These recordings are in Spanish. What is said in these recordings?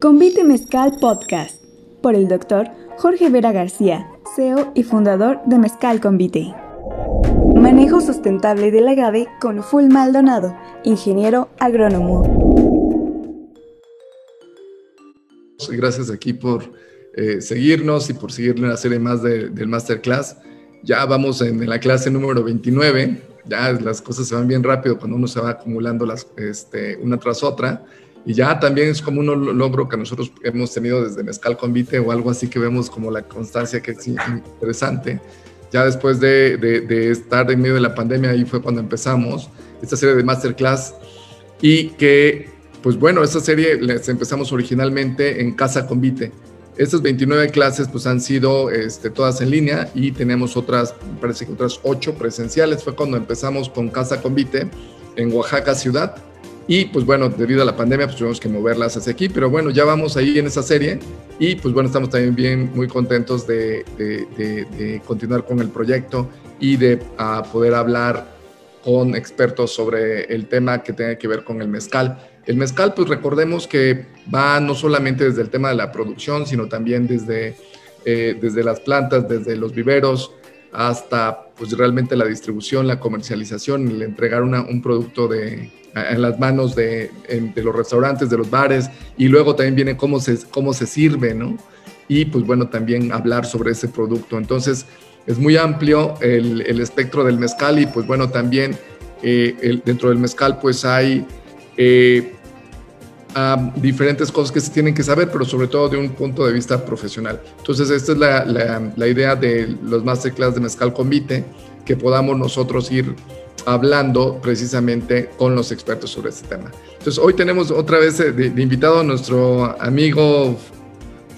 Convite Mezcal Podcast por el doctor Jorge Vera García, CEO y fundador de Mezcal Convite. Manejo sustentable del agave con Full Maldonado, ingeniero agrónomo. Gracias aquí por eh, seguirnos y por seguirle la serie más del Masterclass. Ya vamos en, la clase número 29. Ya las cosas se van bien rápido cuando uno se va acumulando las, este, una tras otra. Y ya también es como un logro que nosotros hemos tenido desde Mezcal Convite o algo así que vemos como la constancia que es interesante. Ya después de, de, estar en medio de la pandemia, ahí fue cuando empezamos esta serie de masterclass y que, pues bueno, esta serie les empezamos originalmente en Casa Convite. Estas 29 clases pues han sido este, todas en línea y tenemos otras, parece que otras 8 presenciales. Fue cuando empezamos con Casa Convite en Oaxaca ciudad y pues bueno, debido a la pandemia, pues tuvimos que moverlas hacia aquí, pero bueno, ya vamos ahí en esa serie y pues bueno, estamos también bien muy contentos de, de, continuar con el proyecto y de poder hablar con expertos sobre el tema que tenga que ver con el mezcal. El mezcal, pues recordemos que va no solamente desde el tema de la producción, sino también desde, eh, desde las plantas, desde los viveros, hasta pues realmente la distribución, la comercialización, el entregar un producto de, en las manos de, los restaurantes, de los bares, y luego también viene cómo se, cómo se sirve, ¿no? Y pues bueno, también hablar sobre ese producto. Entonces, es muy amplio el, espectro del mezcal y pues bueno, también eh, dentro del mezcal pues hay eh, diferentes cosas que se tienen que saber, pero sobre todo de un punto de vista profesional. Entonces, esta es la, la idea de los masterclass de Mezcal Convite, que podamos nosotros ir hablando precisamente con los expertos sobre este tema. Entonces, hoy tenemos otra vez eh, de, invitado a nuestro amigo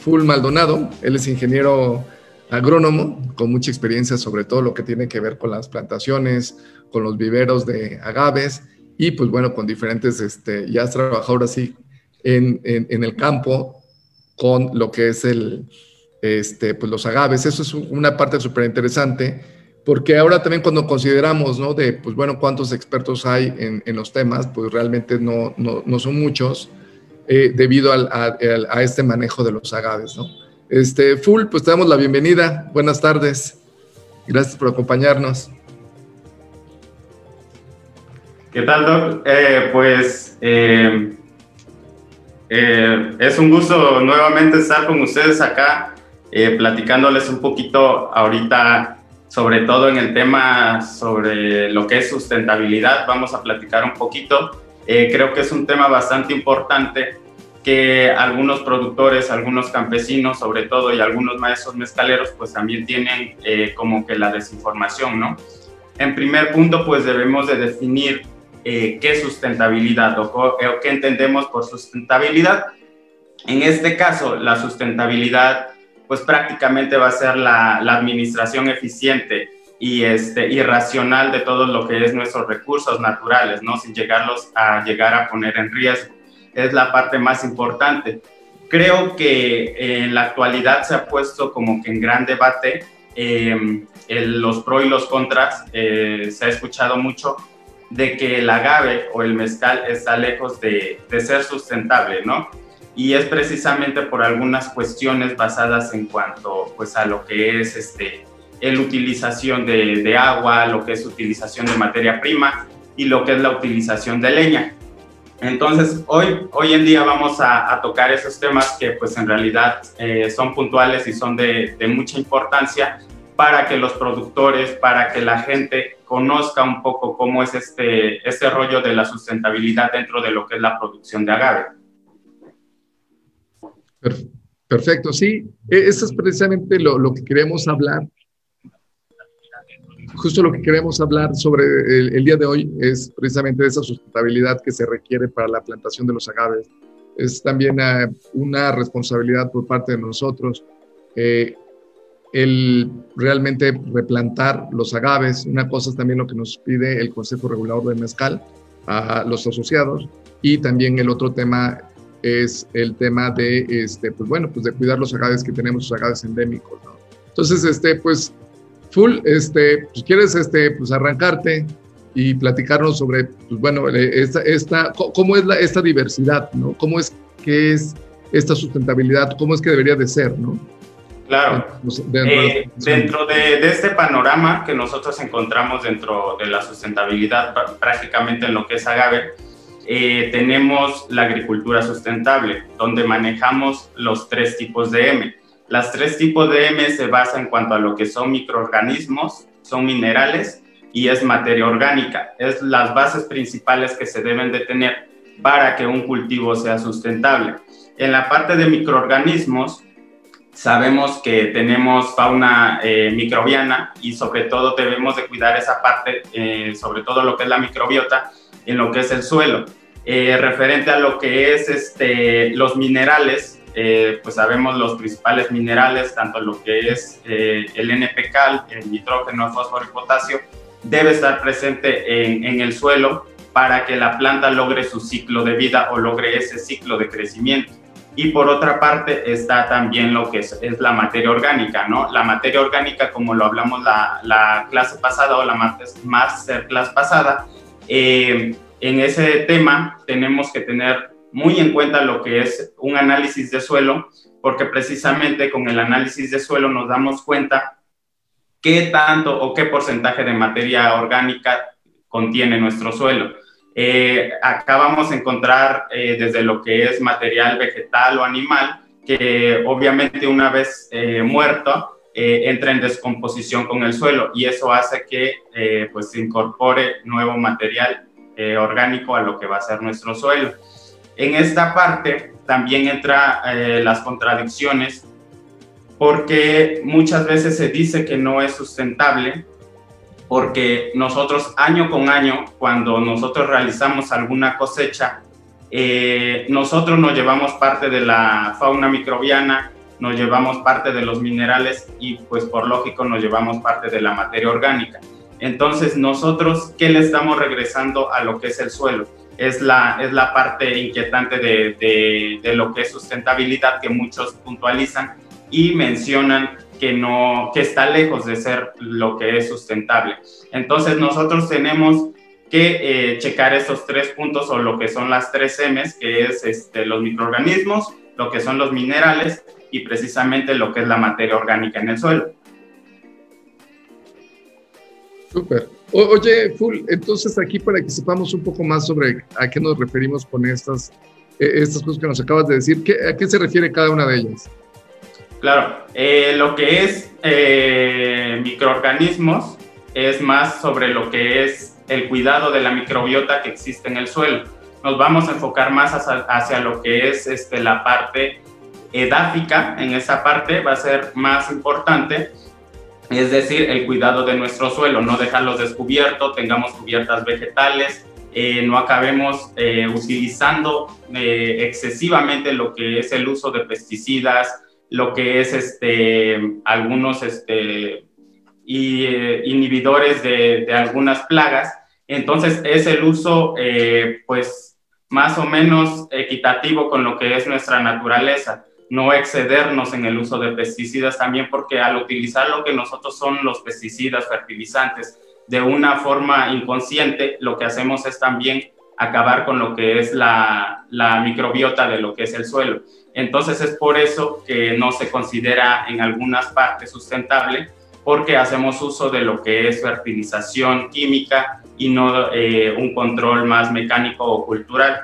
Full Maldonado. Él es ingeniero agrónomo con mucha experiencia sobre todo lo que tiene que ver con las plantaciones, con los viveros de agaves y pues bueno, con diferentes, este, ya has trabajado ahora sí en, el campo con lo que es el, este, pues los agaves. Eso es una parte súper interesante porque ahora también cuando consideramos, ¿no? De, pues bueno, cuántos expertos hay en, los temas, pues realmente no, no, no son muchos eh, debido a, este manejo de los agaves, ¿no? Este, Full, pues te damos la bienvenida. Buenas tardes. Gracias por acompañarnos. ¿Qué tal, Doc? Eh, pues eh, es un gusto nuevamente estar con ustedes acá, platicándoles un poquito ahorita sobre todo en el tema sobre lo que es sustentabilidad. Vamos a platicar un poquito. Eh, creo que es un tema bastante importante que algunos productores, algunos campesinos sobre todo y algunos maestros mezcaleros pues también tienen eh, como que la desinformación, ¿no? En primer punto pues debemos de definir eh, qué sustentabilidad o, o qué entendemos por sustentabilidad. En este caso, la sustentabilidad pues prácticamente va a ser la, administración eficiente y, este, y racional de todo lo que es nuestros recursos naturales, ¿no? Sin llegarlos a llegar a poner en riesgo. Es la parte más importante. Creo que en la actualidad se ha puesto como que en gran debate em, los pros y los contras. Eh, se ha escuchado mucho de que el agave o el mezcal está lejos de ser sustentable, ¿no? Y es precisamente por algunas cuestiones basadas en cuanto pues a lo que es este el utilización de, de, agua, lo que es utilización de materia prima y lo que es la utilización de leña. Entonces, hoy, hoy en día vamos a, a tocar esos temas que pues en realidad eh, son puntuales y son de, de, mucha importancia para que los productores, para que la gente conozca un poco cómo es este, este rollo de la sustentabilidad dentro de lo que es la producción de agave. Perfecto, sí, e, eso es precisamente lo, lo, que queremos hablar. Justo lo que queremos hablar sobre el, día de hoy es precisamente esa sustentabilidad que se requiere para la plantación de los agaves. Es también eh, una responsabilidad por parte de nosotros eh, el realmente replantar los agaves. Una cosa es también lo que nos pide el Consejo Regulador de Mezcal a los asociados y también el otro tema es el tema de, este, pues bueno, pues de cuidar los agaves que tenemos, los agaves endémicos, ¿no? Entonces, este, pues, full, este, pues quieres, este, pues arrancarte y platicarnos sobre, pues bueno, esta, esta, cómo es la, esta diversidad, ¿no? Cómo es que es esta sustentabilidad, cómo es que debería de ser, ¿no? Claro. Eh, dentro de, este panorama que nosotros encontramos dentro de la sustentabilidad, prácticamente en lo que es agave, eh, tenemos la agricultura sustentable, donde manejamos los tres tipos de M. Las tres tipos de M se basan en cuanto a lo que son microorganismos, son minerales y es materia orgánica. Es las bases principales que se deben de tener para que un cultivo sea sustentable. En la parte de microorganismos, sabemos que tenemos fauna eh, microbiana y sobre todo debemos de cuidar esa parte, eh, sobre todo lo que es la microbiota, en lo que es el suelo. Eh, referente a lo que es este, los minerales, pues sabemos los principales minerales, tanto lo que es el NPK, el nitrógeno, el fósforo y potasio, debe estar presente en, en el suelo para que la planta logre su ciclo de vida o logre ese ciclo de crecimiento. Y por otra parte está también lo que es, es, la materia orgánica, ¿no? La materia orgánica, como lo hablamos la, la clase pasada o la masterclass pasada, eh, en ese tema tenemos que tener muy en cuenta lo que es un análisis de suelo, porque precisamente con el análisis de suelo nos damos cuenta qué tanto o qué porcentaje de materia orgánica contiene nuestro suelo. Eh, acá vamos a encontrar eh, desde lo que es material vegetal o animal, que obviamente una vez eh, muerto entra en descomposición con el suelo y eso hace que pues se incorpore nuevo material orgánico a lo que va a ser nuestro suelo. En esta parte también entra las contradicciones porque muchas veces se dice que no es sustentable porque nosotros año con año, cuando nosotros realizamos alguna cosecha, eh, nosotros nos llevamos parte de la fauna microbiana, nos llevamos parte de los minerales y pues por lógico nos llevamos parte de la materia orgánica. Entonces nosotros, ¿qué le estamos regresando a lo que es el suelo? Es la, es la parte inquietante de, de, lo que es sustentabilidad que muchos puntualizan y mencionan que, no, que está lejos de ser lo que es sustentable. Entonces nosotros tenemos que eh, checar estos tres puntos o lo que son las tres M's, que es este, los microorganismos, lo que son los minerales y precisamente lo que es la materia orgánica en el suelo. Súper. Oye, Full, entonces aquí para que sepamos un poco más sobre a qué nos referimos con estas, eh, estas cosas que nos acabas de decir, ¿qué, ¿a qué se refiere cada una de ellas? Claro, eh, lo que es eh, microorganismos es más sobre lo que es el cuidado de la microbiota que existe en el suelo. Nos vamos a enfocar más hacia, lo que es este, la parte edáfica, en esa parte va a ser más importante, es decir, el cuidado de nuestro suelo, no dejarlos descubiertos, tengamos cubiertas vegetales, eh, no acabemos utilizando excesivamente lo que es el uso de pesticidas, lo que es este, algunos este, y, eh, inhibidores de, de, algunas plagas. Entonces es el uso eh, pues más o menos equitativo con lo que es nuestra naturaleza, no excedernos en el uso de pesticidas también porque al utilizar lo que nosotros son los pesticidas, fertilizantes, de una forma inconsciente, lo que hacemos es también acabar con lo que es la, la microbiota de lo que es el suelo. Entonces es por eso que no se considera en algunas partes sustentable, porque hacemos uso de lo que es fertilización química y no eh, un control más mecánico o cultural.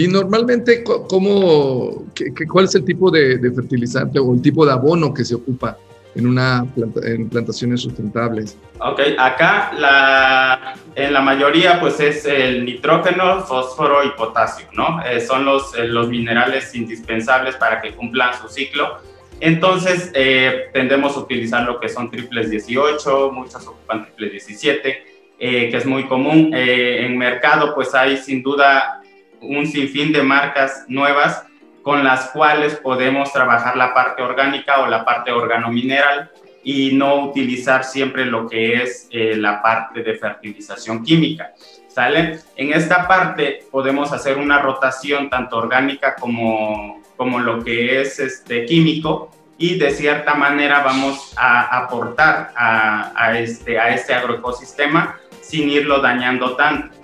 Y normalmente, ¿cómo, ¿cuál es el tipo de, de, fertilizante o el tipo de abono que se ocupa en, una en plantaciones sustentables? Ok, acá la, en la mayoría pues es el nitrógeno, fósforo y potasio, ¿no? Eh, son los, eh, los minerales indispensables para que cumplan su ciclo. Entonces eh, tendemos a utilizar lo que son triples 18, muchos ocupan triples 17, que es muy común. en mercado pues hay sin duda un sinfín de marcas nuevas con las cuales podemos trabajar la parte orgánica o la parte organomineral y no utilizar siempre lo que es eh, la parte de fertilización química. ¿Sale? En esta parte podemos hacer una rotación tanto orgánica como, como lo que es este, químico y de cierta manera vamos a aportar a, a, este, a este agroecosistema sin irlo dañando tanto.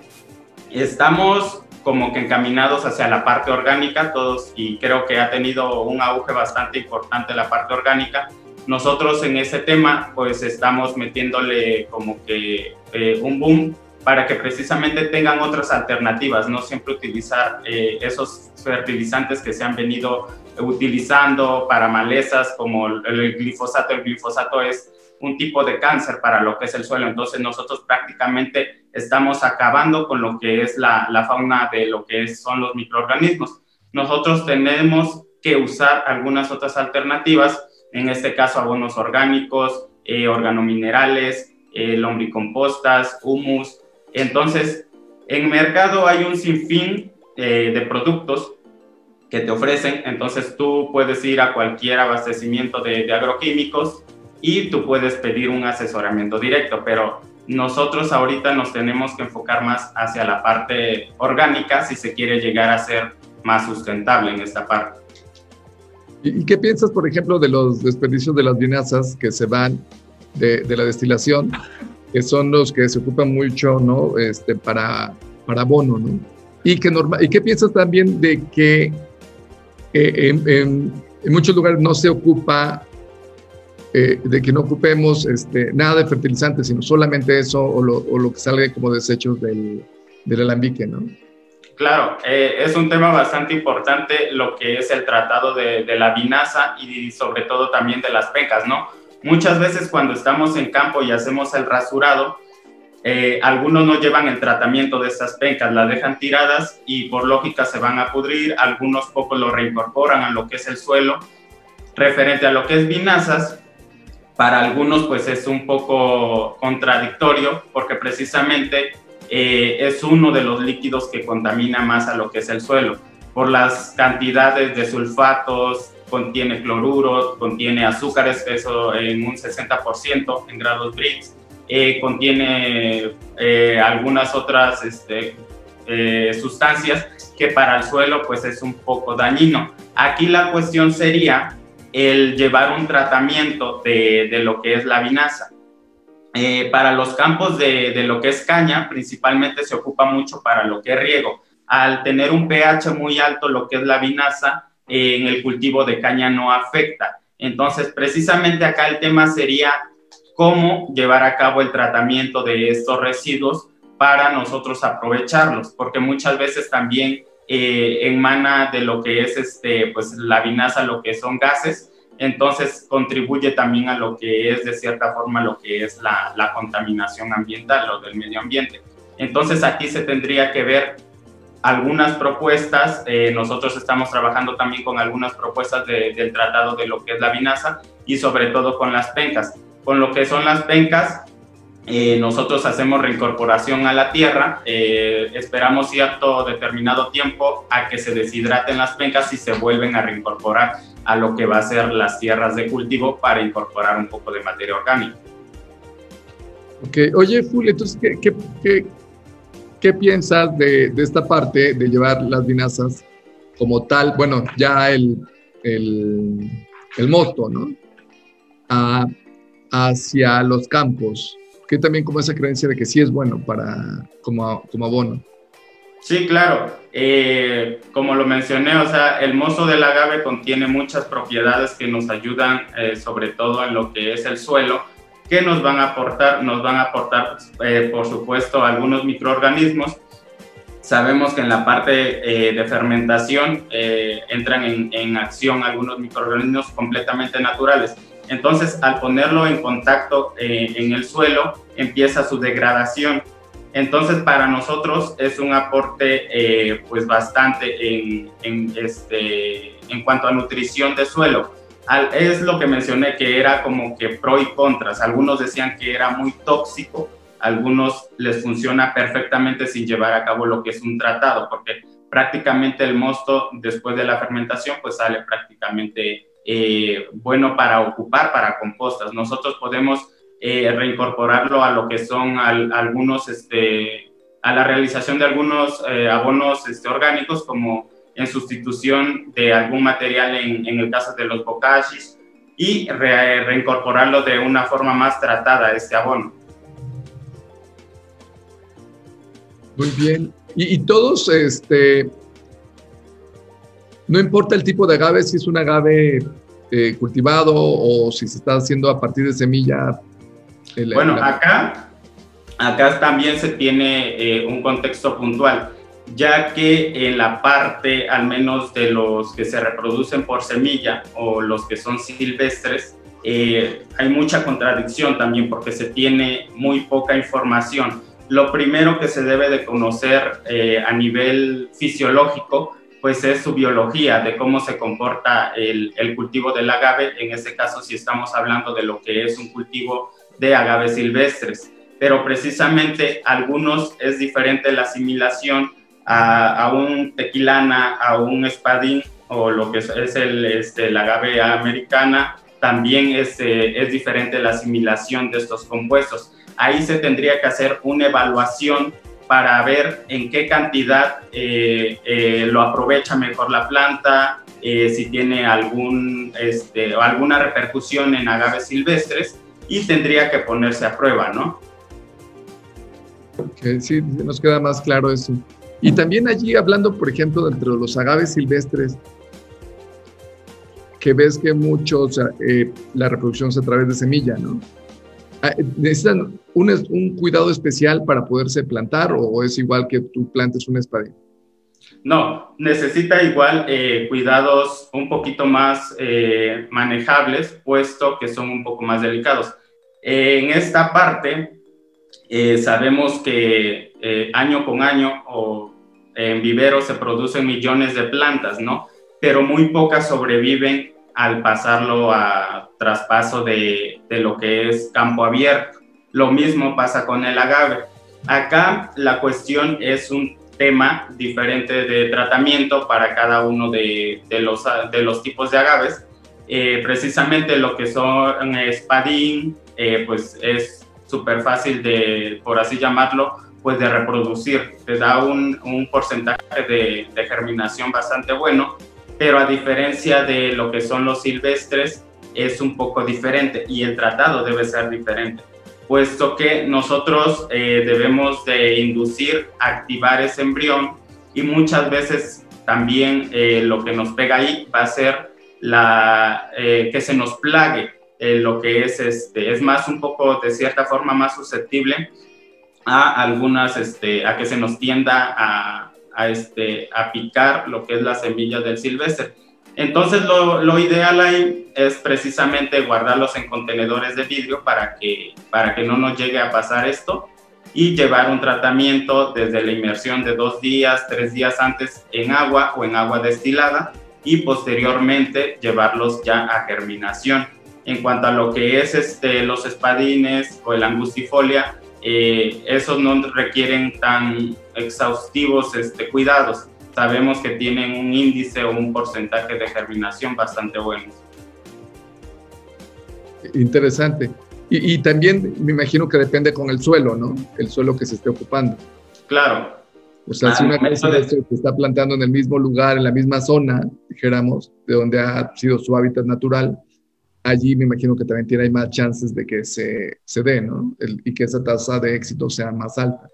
Estamos como que encaminados hacia la parte orgánica, todos, y creo que ha tenido un auge bastante importante la parte orgánica. Nosotros en ese tema, pues estamos metiéndole como que eh, un boom para que precisamente tengan otras alternativas, no siempre utilizar eh, esos fertilizantes que se han venido utilizando para malezas como el glifosato. El glifosato es un tipo de cáncer para lo que es el suelo. Entonces nosotros prácticamente estamos acabando con lo que es la, fauna de lo que son los microorganismos. Nosotros tenemos que usar algunas otras alternativas, en este caso abonos orgánicos, eh, organominerales, eh, lombricompostas, humus. Entonces, en mercado hay un sinfín eh, de productos que te ofrecen, entonces tú puedes ir a cualquier abastecimiento de, de agroquímicos y tú puedes pedir un asesoramiento directo, pero nosotros ahorita nos tenemos que enfocar más hacia la parte orgánica si se quiere llegar a ser más sustentable en esta parte. ¿Y qué piensas, por ejemplo, de los desperdicios de las vinazas que se van de, la destilación, que son los que se ocupan mucho, ¿no? Este, para, para abono, ¿no? Y, que normal, ¿Y qué piensas también de que eh, en, en, muchos lugares no se ocupa eh, de que no ocupemos este, nada de fertilizante, sino solamente eso o lo, que sale como desechos del, del alambique, ¿no? Claro, eh, es un tema bastante importante lo que es el tratado de, de, la vinaza y sobre todo también de las pecas, ¿no? Muchas veces cuando estamos en campo y hacemos el rasurado, eh, algunos no llevan el tratamiento de estas pencas, las dejan tiradas y por lógica se van a pudrir, algunos pocos lo reincorporan a lo que es el suelo. Referente a lo que es vinazas, para algunos pues es un poco contradictorio porque precisamente eh, es uno de los líquidos que contamina más a lo que es el suelo. Por las cantidades de sulfatos, contiene cloruros, contiene azúcares, eso en un 60% en grados Brix, eh, contiene eh, algunas otras este, sustancias que para el suelo pues es un poco dañino. Aquí la cuestión sería el llevar un tratamiento de, de lo que es la vinaza. Eh, para los campos de, de, lo que es caña, principalmente se ocupa mucho para lo que es riego. Al tener un pH muy alto, lo que es la vinaza, eh, en el cultivo de caña no afecta. Entonces, precisamente acá el tema sería cómo llevar a cabo el tratamiento de estos residuos para nosotros aprovecharlos, porque muchas veces también eh, emana de lo que es este, pues, la vinaza, lo que son gases, entonces contribuye también a lo que es de cierta forma lo que es la, la contaminación ambiental o del medio ambiente. Entonces aquí se tendría que ver algunas propuestas, eh, nosotros estamos trabajando también con algunas propuestas del tratado de lo que es la vinaza y sobre todo con las pencas. Con lo que son las pencas, eh, nosotros hacemos reincorporación a la tierra, eh, esperamos cierto determinado tiempo a que se deshidraten las pencas y se vuelven a reincorporar a lo que va a ser las tierras de cultivo para incorporar un poco de materia orgánica. Ok, oye, Fuli, entonces, ¿qué, qué, qué, piensas de, de, esta parte de llevar las vinazas como tal? Bueno, ya el, el, el ¿no? hacia los campos que también como esa creencia de que sí es bueno para, como, como abono. Sí, claro. Eh, como lo mencioné, o sea, el mozo del agave contiene muchas propiedades que nos ayudan, eh, sobre todo en lo que es el suelo, que nos van a aportar, nos van a aportar, eh, por supuesto, algunos microorganismos. Sabemos que en la parte de fermentación entran en, en acción algunos microorganismos completamente naturales entonces, al ponerlo en contacto eh, en el suelo, empieza su degradación. Entonces, para nosotros es un aporte eh, pues bastante en, este, en cuanto a nutrición de suelo. es lo que mencioné, que era como que pro y contras. Algunos decían que era muy tóxico, algunos les funciona perfectamente sin llevar a cabo lo que es un tratado, porque prácticamente el mosto después de la fermentación pues sale prácticamente eh, bueno para ocupar para compostas. Nosotros podemos eh, reincorporarlo a lo que son algunos, este, a la realización de algunos eh, abonos este, orgánicos como en sustitución de algún material en, en el caso de los bocachis y reincorporarlo de una forma más tratada este abono. Muy bien. Y, todos, este, no importa el tipo de agave, si es un agave eh, cultivado o si se está haciendo a partir de semilla. bueno, acá, acá también se tiene eh, un contexto puntual, ya que en la parte, al menos de los que se reproducen por semilla o los que son silvestres, eh, hay mucha contradicción también porque se tiene muy poca información. Lo primero que se debe de conocer a nivel fisiológico pues es su biología, de cómo se comporta el, cultivo del agave, en este caso si estamos hablando de lo que es un cultivo de agaves silvestres. Pero precisamente algunos es diferente la asimilación a, un tequilana, a un espadín o lo que es, el, este, agave americana, también es, eh, es diferente la asimilación de estos compuestos. Ahí se tendría que hacer una evaluación para ver en qué cantidad eh, eh, lo aprovecha mejor la planta, eh, si tiene algún, este, alguna repercusión en agaves silvestres y tendría que ponerse a prueba, ¿no? Ok, sí, nos queda más claro eso. Y también allí hablando, por ejemplo, dentro de los agaves silvestres, que ves que muchos, la reproducción es a través de semilla, ¿no? Ah, ¿Necesitan un, cuidado especial para poderse plantar o es igual que tú plantes un espadín? No, necesita igual eh, cuidados un poquito más eh, manejables, puesto que son un poco más delicados. en esta parte, eh, sabemos que año con año o en viveros se producen millones de plantas, ¿no? Pero muy pocas sobreviven al pasarlo a traspaso de, de lo que es campo abierto. Lo mismo pasa con el agave. Acá la cuestión es un tema diferente de tratamiento para cada uno de, de los, de los tipos de agaves. Eh, precisamente lo que son espadín, eh, pues es súper fácil de, por así llamarlo, pues de reproducir. Te da un, un porcentaje de, de, germinación bastante bueno pero a diferencia de lo que son los silvestres, es un poco diferente y el tratado debe ser diferente, puesto que nosotros eh, debemos de inducir, activar ese embrión y muchas veces también eh, lo que nos pega ahí va a ser la, eh, que se nos plague lo que es, este, es más un poco de cierta forma más susceptible a algunas, este, a que se nos tienda a, a, este, a picar lo que es la semilla del silvestre. Entonces lo, lo, ideal ahí es precisamente guardarlos en contenedores de vidrio para que, para que no nos llegue a pasar esto y llevar un tratamiento desde la inmersión de dos días, tres días antes en agua o en agua destilada y posteriormente llevarlos ya a germinación. En cuanto a lo que es este, los espadines o el angustifolia, eh, esos no requieren tan exhaustivos este, cuidados. Sabemos que tienen un índice o un porcentaje de germinación bastante bueno. Interesante. Y, también me imagino que depende con el suelo, ¿no? El suelo que se esté ocupando. Claro. O sea, si una cosa se está plantando en el mismo lugar, en la misma zona, dijéramos, de donde ha sido su hábitat natural, allí me imagino que también tiene más chances de que se, se dé, ¿no? y que esa tasa de éxito sea más alta.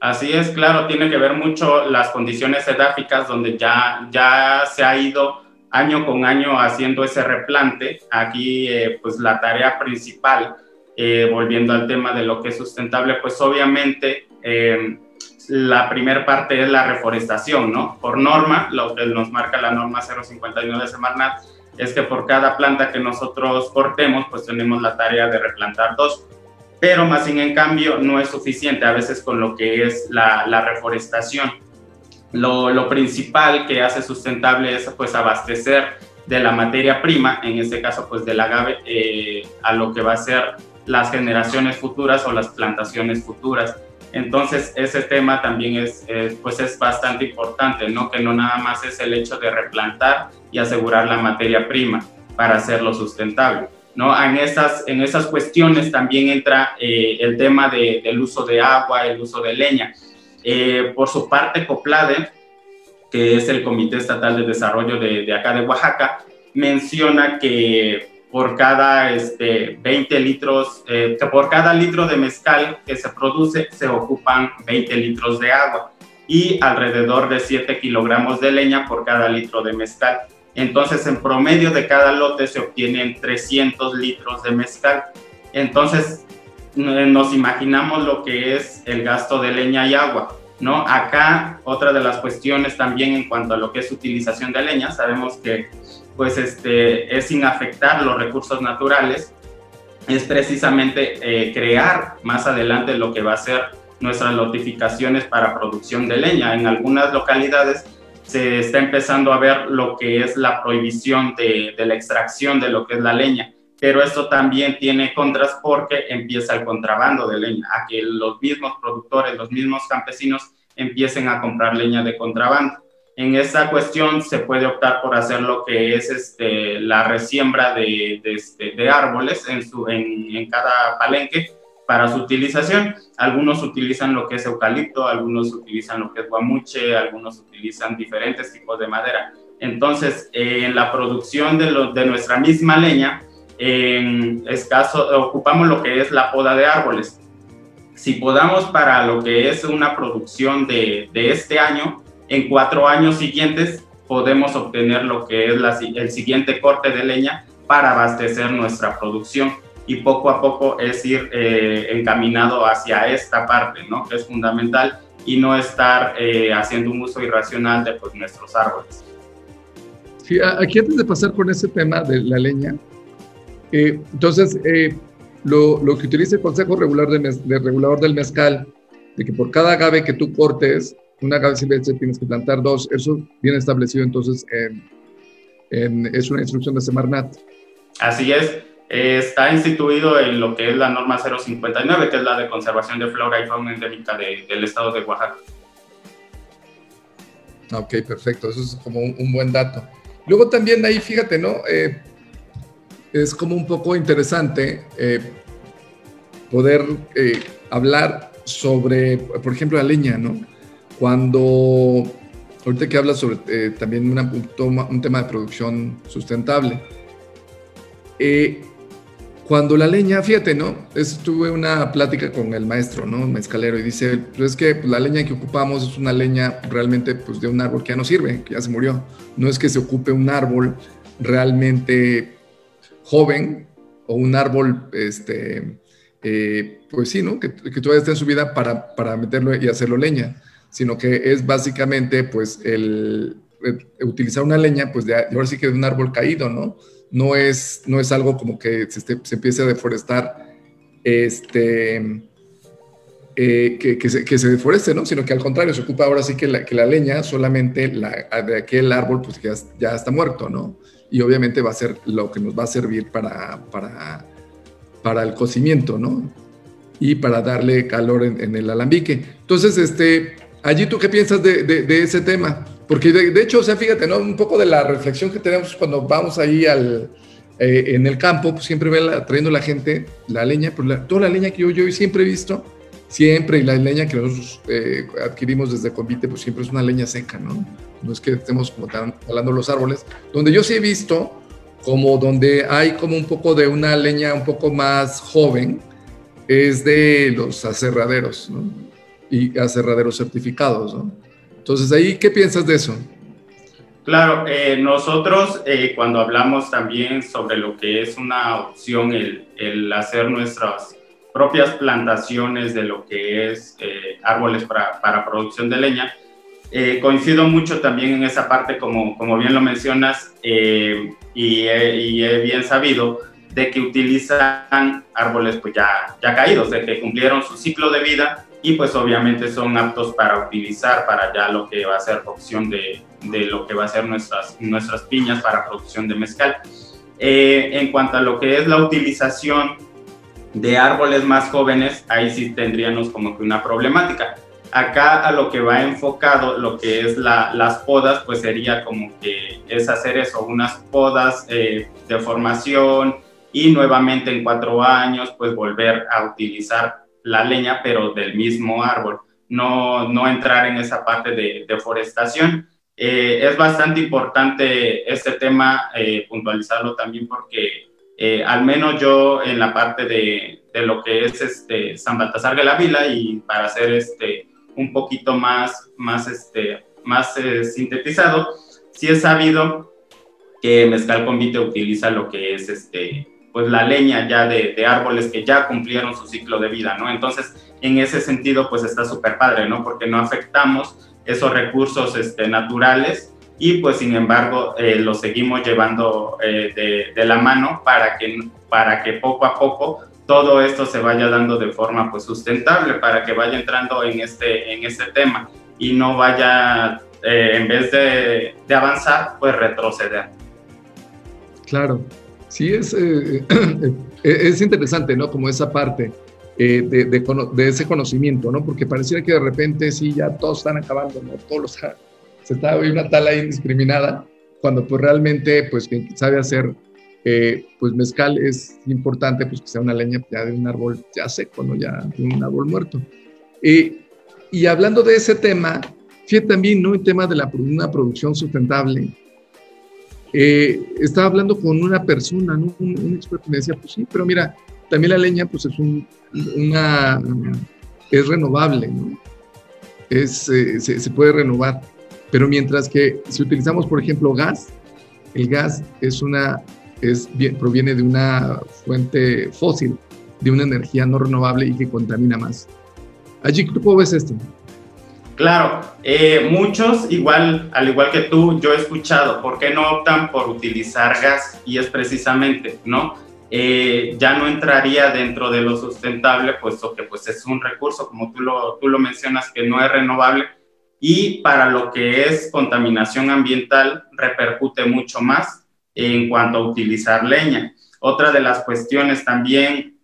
Así es, claro, tiene que ver mucho las condiciones edáficas donde ya, ya se ha ido año con año haciendo ese replante. Aquí, eh, pues la tarea principal, eh, volviendo al tema de lo que es sustentable, pues obviamente eh, la primera parte es la reforestación, ¿no? Por norma, lo que nos marca la norma 059 de Semarnat, es que por cada planta que nosotros cortemos, pues tenemos la tarea de replantar dos. Pero más sin en cambio no es suficiente a veces con lo que es la, reforestación. Lo, lo, principal que hace sustentable es pues abastecer de la materia prima, en este caso pues del agave, eh, a lo que va a ser las generaciones futuras o las plantaciones futuras. Entonces, ese tema también es, pues es bastante importante, ¿no? Que no nada más es el hecho de replantar y asegurar la materia prima para hacerlo sustentable, ¿no? En esas, en esas cuestiones también entra eh, el tema de, del uso de agua, el uso de leña. Eh, por su parte, COPLADE, que es el Comité Estatal de Desarrollo de, de acá de Oaxaca, menciona que por cada este, 20 litros, eh, que por cada litro de mezcal que se produce se ocupan 20 litros de agua. y alrededor de 7 kilogramos de leña por cada litro de mezcal. Entonces, en promedio de cada lote se obtienen 300 litros de mezcal. Entonces, nos imaginamos lo que es el gasto de leña y agua, ¿no? Acá, otra de las cuestiones también en cuanto a lo que es utilización de leña, sabemos que pues este, es sin afectar los recursos naturales, es precisamente eh, crear más adelante lo que va a ser nuestras notificaciones para producción de leña. En algunas localidades se está empezando a ver lo que es la prohibición de, de la extracción de lo que es la leña pero esto también tiene contras porque empieza el contrabando de leña, a que los mismos productores, los mismos campesinos empiecen a comprar leña de contrabando. En esta cuestión se puede optar por hacer lo que es este, la resiembra de, de, este, de árboles en, su, en, en cada palenque para su utilización. Algunos utilizan lo que es eucalipto, algunos utilizan lo que es guamuche, algunos utilizan diferentes tipos de madera. Entonces, eh, en la producción de, lo, de nuestra misma leña, en escaso, ocupamos lo que es la poda de árboles. Si podamos para lo que es una producción de, de este año, en cuatro años siguientes podemos obtener lo que es la, el siguiente corte de leña para abastecer nuestra producción y poco a poco es ir eh, encaminado hacia esta parte, ¿no? Que es fundamental y no estar eh, haciendo un uso irracional de pues, nuestros árboles. Sí, aquí antes de pasar con ese tema de la leña, eh, entonces, eh, lo, lo, que utiliza el Consejo Regular de, de, Regulador del Mezcal, de que por cada agave que tú cortes, una agave silvestre tienes que plantar dos, eso viene establecido entonces en, en, es una instrucción de Semarnat. Así es, eh, está instituido en lo que es la norma 059, que es la de conservación de flora y fauna endémica de, del estado de Oaxaca. Ok, perfecto, eso es como un, un buen dato. Luego también ahí, fíjate, ¿no? Eh, es como un poco interesante eh, poder eh, hablar sobre, por ejemplo, la leña, ¿no? Cuando, ahorita que hablas sobre eh, también una, un, tema de producción sustentable, eh, cuando la leña, fíjate, ¿no? Estuve una plática con el maestro, ¿no? Mezcalero, y dice, pues es que pues, la leña que ocupamos es una leña realmente pues, de un árbol que ya no sirve, que ya se murió. No es que se ocupe un árbol realmente joven o un árbol, este, eh, pues sí, ¿no? Que, que, todavía está en su vida para, para meterlo y hacerlo leña, sino que es básicamente, pues, el, el utilizar una leña, pues, de, ahora sí que de un árbol caído, ¿no? No es, no es algo como que se, empiece a deforestar, este, eh, que, que, se, que, deforeste, ¿no? Sino que al contrario, se ocupa ahora sí que la, que la leña, solamente la, de aquel árbol, pues ya, ya está muerto, ¿no? y obviamente va a ser lo que nos va a servir para, para, para el cocimiento, ¿no? Y para darle calor en, en, el alambique. Entonces, este, allí tú qué piensas de, ese tema? Porque de, de, hecho, o sea, fíjate, ¿no? Un poco de la reflexión que tenemos cuando vamos ahí al, eh, en el campo, pues siempre ve la, trayendo la gente la leña, pues la, toda la leña que yo, yo siempre he visto, siempre, y la leña que nosotros eh, adquirimos desde Convite, pues siempre es una leña seca, ¿no? No es que estemos como talando los árboles. Donde yo sí he visto, como donde hay como un poco de una leña un poco más joven, es de los aserraderos, ¿no? Y aserraderos certificados, ¿no? Entonces, ahí, ¿qué piensas de eso? Claro, eh, nosotros eh, cuando hablamos también sobre lo que es una opción, el, el hacer nuestras propias plantaciones de lo que es eh, árboles para, para, producción de leña. Eh, coincido mucho también en esa parte, como, como bien lo mencionas, eh, y, y, he bien sabido de que utilizan árboles pues ya, ya caídos, de que cumplieron su ciclo de vida y pues obviamente son aptos para utilizar para ya lo que va a ser opción de, de lo que va a ser nuestras, nuestras piñas para producción de mezcal. Eh, en cuanto a lo que es la utilización de árboles más jóvenes, ahí sí tendríamos como que una problemática. Acá a lo que va enfocado, lo que es la, las podas, pues sería como que es hacer eso, unas podas eh, de formación y nuevamente en cuatro años, pues volver a utilizar la leña, pero del mismo árbol. No, no entrar en esa parte de deforestación. Eh, es bastante importante este tema, eh, puntualizarlo también porque eh, al menos yo en la parte de, de, lo que es este San Baltasar de la Vila y para hacer este un poquito más, más, este, más sintetizado, sí es sabido que mezcal convite utiliza lo que es este, pues la leña ya de, de, árboles que ya cumplieron su ciclo de vida, ¿no? Entonces, en ese sentido, pues está súper padre, ¿no? Porque no afectamos esos recursos este, naturales y pues sin embargo eh, lo seguimos llevando eh, de, de, la mano para que, para que poco a poco todo esto se vaya dando de forma pues sustentable, para que vaya entrando en este, en este tema y no vaya, eh, en vez de, de avanzar, pues retroceder. Claro, Sí, es, eh, eh, es interesante, ¿no? Como esa parte eh, de, de, ese conocimiento, ¿no? Porque pareciera que de repente sí, ya todos están acabando, ¿no? Todos los, se está una tala indiscriminada, cuando pues realmente, pues quien sabe hacer, pues mezcal es importante, pues que sea una leña ya de un árbol ya seco, ¿no? Ya de un árbol muerto. y hablando de ese tema, fíjate también, ¿no? El tema de la, una producción sustentable, eh, estaba hablando con una persona, ¿no? un, experto, me decía, pues sí, pero mira, también la leña pues es un, una, es renovable, ¿no? Es, eh, se, puede renovar, pero mientras que si utilizamos, por ejemplo, gas, el gas es una, es, proviene de una fuente fósil, de una energía no renovable y que contamina más. Allí, ¿cómo ves esto? Claro, eh, muchos, igual, al igual que tú, yo he escuchado, ¿por qué no optan por utilizar gas? Y es precisamente, ¿no? Eh, ya no entraría dentro de lo sustentable, puesto que pues es un recurso, como tú lo, tú lo mencionas, que no es renovable y para lo que es contaminación ambiental repercute mucho más en cuanto a utilizar leña. Otra de las cuestiones también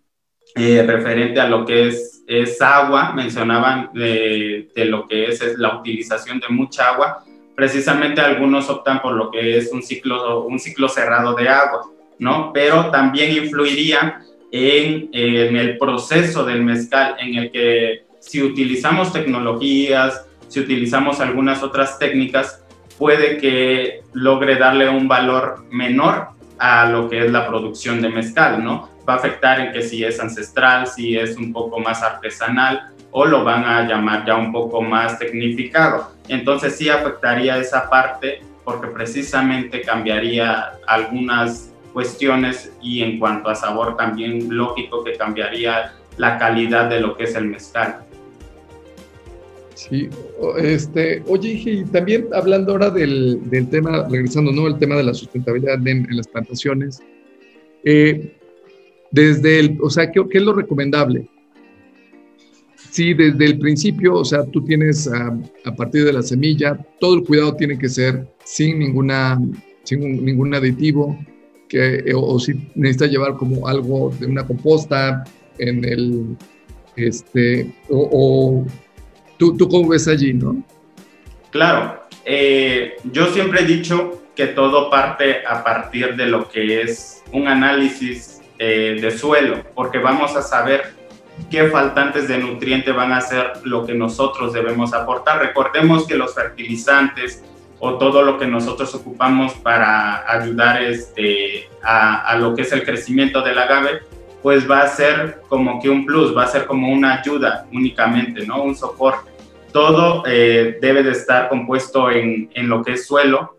eh, referente a lo que es, es agua, mencionaban de, de, lo que es, es, la utilización de mucha agua, precisamente algunos optan por lo que es un ciclo, un ciclo cerrado de agua, ¿no? Pero también influiría en, en el proceso del mezcal, en el que si utilizamos tecnologías, si utilizamos algunas otras técnicas, puede que logre darle un valor menor a lo que es la producción de mezcal, ¿no? Va a afectar en que si es ancestral, si es un poco más artesanal o lo van a llamar ya un poco más tecnificado. Entonces sí afectaría esa parte porque precisamente cambiaría algunas cuestiones y en cuanto a sabor también lógico que cambiaría la calidad de lo que es el mezcal. Sí, este, oye, y también hablando ahora del, del, tema, regresando, ¿no? El tema de la sustentabilidad en, las plantaciones. Eh, desde el, o sea, ¿qué, es lo recomendable? Sí, desde el principio, o sea, tú tienes a, partir de la semilla, todo el cuidado tiene que ser sin ninguna, sin ningún aditivo, que, eh, o, si necesitas llevar como algo de una composta en el, este, o, tú, tú cómo ves allí, ¿no? Claro, eh, yo siempre he dicho que todo parte a partir de lo que es un análisis eh, de suelo, porque vamos a saber qué faltantes de nutriente van a ser lo que nosotros debemos aportar. Recordemos que los fertilizantes o todo lo que nosotros ocupamos para ayudar este, a, lo que es el crecimiento del agave, pues va a ser como que un plus, va a ser como una ayuda únicamente, ¿no? Un soporte. Todo eh, debe de estar compuesto en, en, lo que es suelo.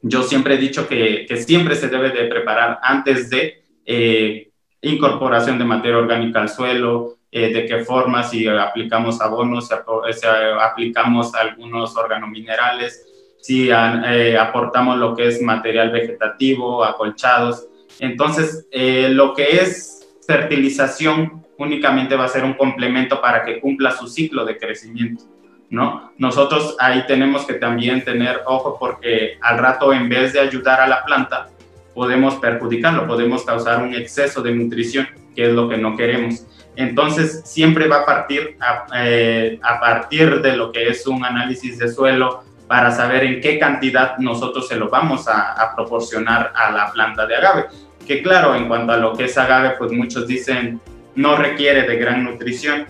Yo siempre he dicho que, que siempre se debe de preparar antes de eh, incorporación de materia orgánica al suelo, eh, de qué forma, si aplicamos abonos, si, aplicamos algunos organominerales, si eh, aportamos lo que es material vegetativo, acolchados. Entonces, lo que es fertilización únicamente va a ser un complemento para que cumpla su ciclo de crecimiento. ¿No? Nosotros ahí tenemos que también tener ojo porque al rato en vez de ayudar a la planta, podemos perjudicarlo, podemos causar un exceso de nutrición, que es lo que no queremos. Entonces, siempre va a partir a, eh, a, partir de lo que es un análisis de suelo para saber en qué cantidad nosotros se lo vamos a, a proporcionar a la planta de agave. Que claro, en cuanto a lo que es agave, pues muchos dicen no requiere de gran nutrición.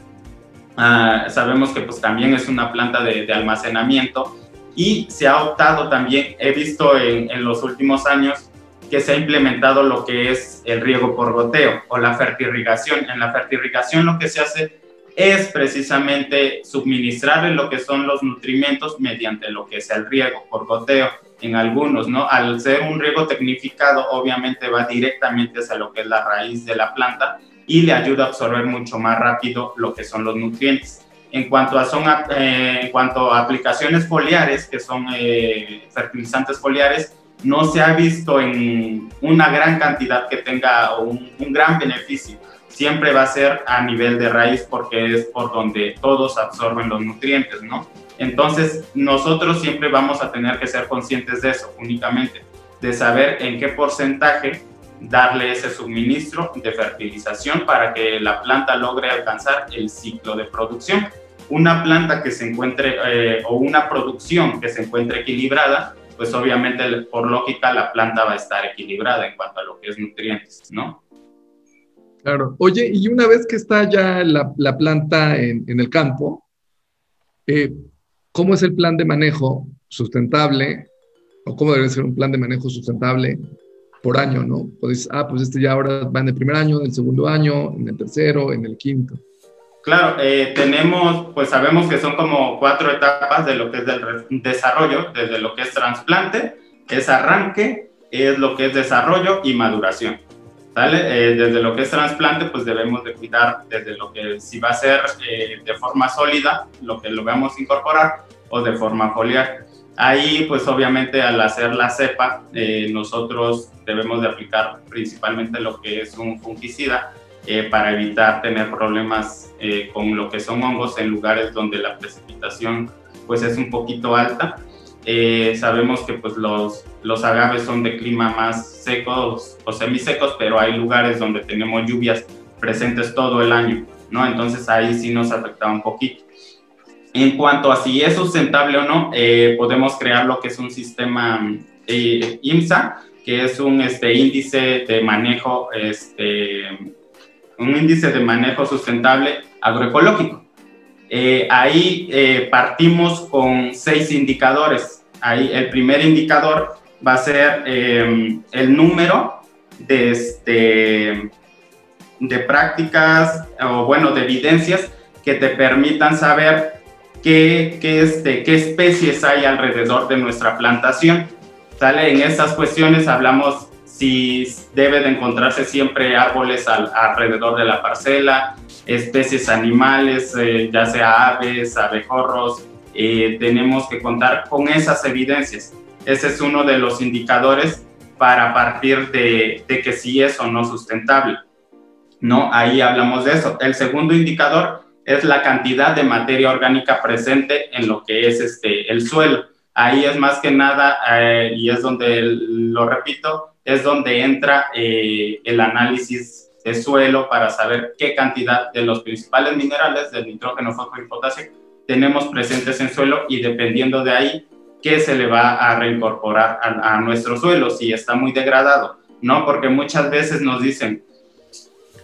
Uh, sabemos que pues también es una planta de, de, almacenamiento y se ha optado también, he visto en, en los últimos años, que se ha implementado lo que es el riego por goteo o la fertirrigación. En la fertirrigación lo que se hace es precisamente suministrarle lo que son los nutrimentos mediante lo que es el riego por goteo en algunos, ¿no? Al ser un riego tecnificado, obviamente va directamente hacia lo que es la raíz de la planta y le ayuda a absorber mucho más rápido lo que son los nutrientes. En cuanto a, son, eh, en cuanto a aplicaciones foliares, que son eh, fertilizantes foliares, no se ha visto en una gran cantidad que tenga un, gran beneficio. Siempre va a ser a nivel de raíz porque es por donde todos absorben los nutrientes, ¿no? Entonces, nosotros siempre vamos a tener que ser conscientes de eso únicamente, de saber en qué porcentaje darle ese suministro de fertilización para que la planta logre alcanzar el ciclo de producción. Una planta que se encuentre eh, o una producción que se encuentre equilibrada, pues obviamente por lógica la planta va a estar equilibrada en cuanto a lo que es nutrientes, ¿no? Claro. Oye, y una vez que está ya la, la planta en, en, el campo, eh, ¿cómo es el plan de manejo sustentable? ¿O cómo debe ser un plan de manejo sustentable por año, no? Pues, ah, pues este ya ahora va en el primer año, en el segundo año, en el tercero, en el quinto. Claro, eh, tenemos, pues sabemos que son como cuatro etapas de lo que es del desarrollo, desde lo que es trasplante, es arranque, es lo que es desarrollo y maduración. ¿Sale? Eh, desde lo que es trasplante, pues debemos de cuidar desde lo que si va a ser eh, de forma sólida, lo que lo vamos a incorporar, o de forma foliar. Ahí, pues obviamente al hacer la cepa, eh, nosotros debemos de aplicar principalmente lo que es un fungicida eh, para evitar tener problemas eh, con lo que son hongos en lugares donde la precipitación pues es un poquito alta. sabemos que pues los, los agaves son de clima más secos o semisecos, pero hay lugares donde tenemos lluvias presentes todo el año, ¿no? Entonces ahí sí nos afecta un poquito. En cuanto a si es sustentable o no, eh, podemos crear lo que es un sistema eh, IMSA, que es un este, índice de manejo, este, un índice de manejo sustentable agroecológico. Eh, ahí partimos con seis indicadores. Ahí el primer indicador va a ser el número de, este, de prácticas o bueno, de evidencias que te permitan saber qué, este, qué especies hay alrededor de nuestra plantación. ¿Sale? En estas cuestiones hablamos si debe de encontrarse siempre árboles alrededor de la parcela, especies animales, eh, ya sea aves, abejorros, eh, tenemos que contar con esas evidencias. Ese es uno de los indicadores para partir de, de que sí es o no sustentable. ¿no? Ahí hablamos de eso. El segundo indicador es la cantidad de materia orgánica presente en lo que es este, el suelo. Ahí es más que nada, eh, y es donde, lo repito, es donde entra eh, el análisis de suelo para saber qué cantidad de los principales minerales, del nitrógeno, fósforo y potasio, tenemos presentes en suelo y dependiendo de ahí, qué se le va a reincorporar a, nuestro suelo, si está muy degradado, ¿no? Porque muchas veces nos dicen,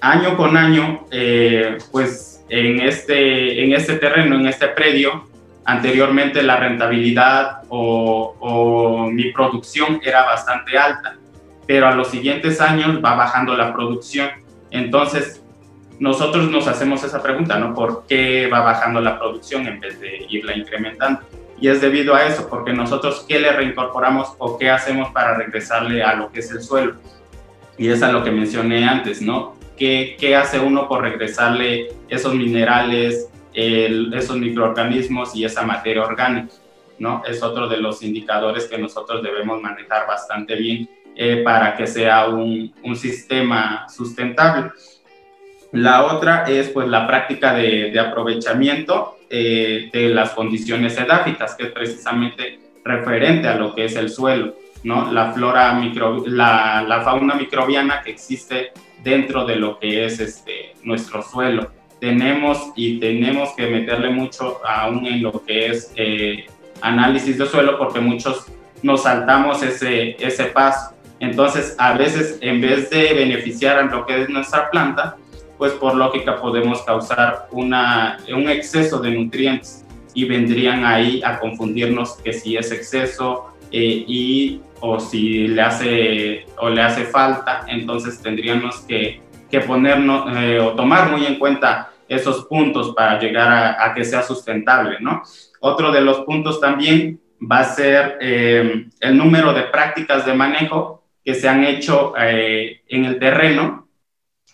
año con año, eh, pues en este, en este terreno, en este predio, anteriormente la rentabilidad o, mi producción era bastante alta, pero a los siguientes años va bajando la producción. Entonces, nosotros nos hacemos esa pregunta, ¿no? ¿Por qué va bajando la producción en vez de irla incrementando? Y es debido a eso, porque nosotros, ¿qué le reincorporamos o qué hacemos para regresarle a lo que es el suelo? Y es a lo que mencioné antes, ¿no? qué, hace uno por regresarle esos minerales, esos microorganismos y esa materia orgánica, ¿no? Es otro de los indicadores que nosotros debemos manejar bastante bien eh, para que sea un, un, sistema sustentable. La otra es pues la práctica de, aprovechamiento eh, de las condiciones edáficas, que es precisamente referente a lo que es el suelo, ¿no? La flora micro, la, la fauna microbiana que existe dentro de lo que es este, nuestro suelo. Tenemos y tenemos que meterle mucho aún en lo que es eh, análisis de suelo porque muchos nos saltamos ese, ese paso. Entonces, a veces, en vez de beneficiar a lo que es nuestra planta, pues por lógica podemos causar una, un exceso de nutrientes y vendrían ahí a confundirnos que si es exceso eh, y o si le hace o le hace falta, entonces tendríamos que, que ponernos eh, o tomar muy en cuenta esos puntos para llegar a, que sea sustentable, ¿no? Otro de los puntos también va a ser eh, el número de prácticas de manejo que se han hecho eh, en el terreno,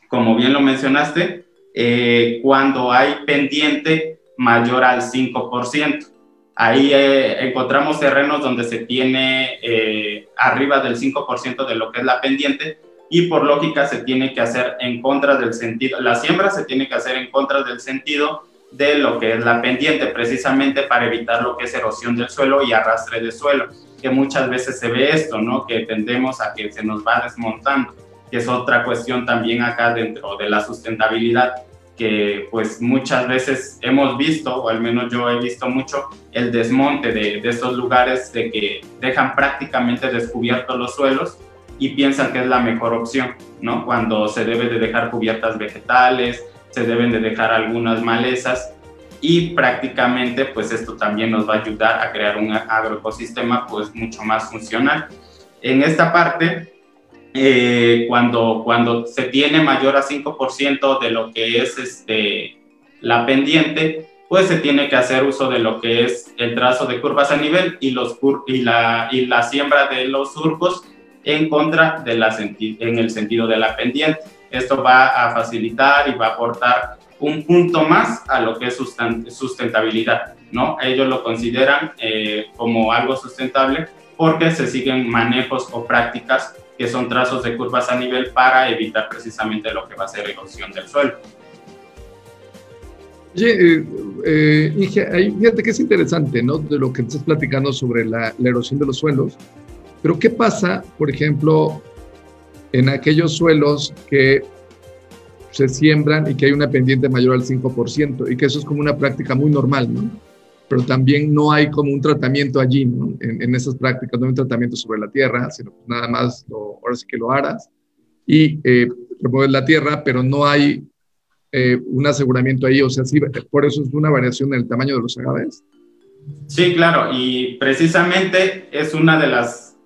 como bien lo mencionaste, eh, cuando hay pendiente mayor al 5%. Ahí encontramos terrenos donde se tiene arriba del 5% de lo que es la pendiente y por lógica se tiene que hacer en contra del sentido, la siembra se tiene que hacer en contra del sentido de lo que es la pendiente, precisamente para evitar lo que es erosión del suelo y arrastre de suelo, que muchas veces se ve esto, ¿no? Que tendemos a que se nos va desmontando, que es otra cuestión también acá dentro de la sustentabilidad, que pues muchas veces hemos visto, o al menos yo he visto mucho, el desmonte de, de estos lugares de que dejan prácticamente descubiertos los suelos y piensan que es la mejor opción, ¿no? Cuando se debe de dejar cubiertas vegetales, se deben de dejar algunas malezas y prácticamente pues esto también nos va a ayudar a crear un agroecosistema pues mucho más funcional. En esta parte, eh, cuando, cuando se tiene mayor a 5% de lo que es este, la pendiente, pues se tiene que hacer uso de lo que es el trazo de curvas a nivel y, los, y, la, y la siembra de los surcos en contra de la en el sentido de la pendiente. Esto va a facilitar y va a aportar un punto más a lo que es sustentabilidad, ¿no? Ellos lo consideran eh, como algo sustentable porque se siguen manejos o prácticas que son trazos de curvas a nivel para evitar precisamente lo que va a ser erosión del suelo. Oye, eh, eh fíjate que es interesante, ¿no? De lo que estás platicando sobre la, la erosión de los suelos. Pero ¿qué pasa, por ejemplo, en aquellos suelos que se siembran y que hay una pendiente mayor al 5% y que eso es como una práctica muy normal, ¿no? Pero también no hay como un tratamiento allí, ¿no? En, esas prácticas no hay un tratamiento sobre la tierra, sino nada más, lo, ahora sí que lo harás y eh, la tierra, pero no hay eh, un aseguramiento ahí, o sea, sí, por eso es una variación en el tamaño de los agaves. Sí, claro, y precisamente es una de las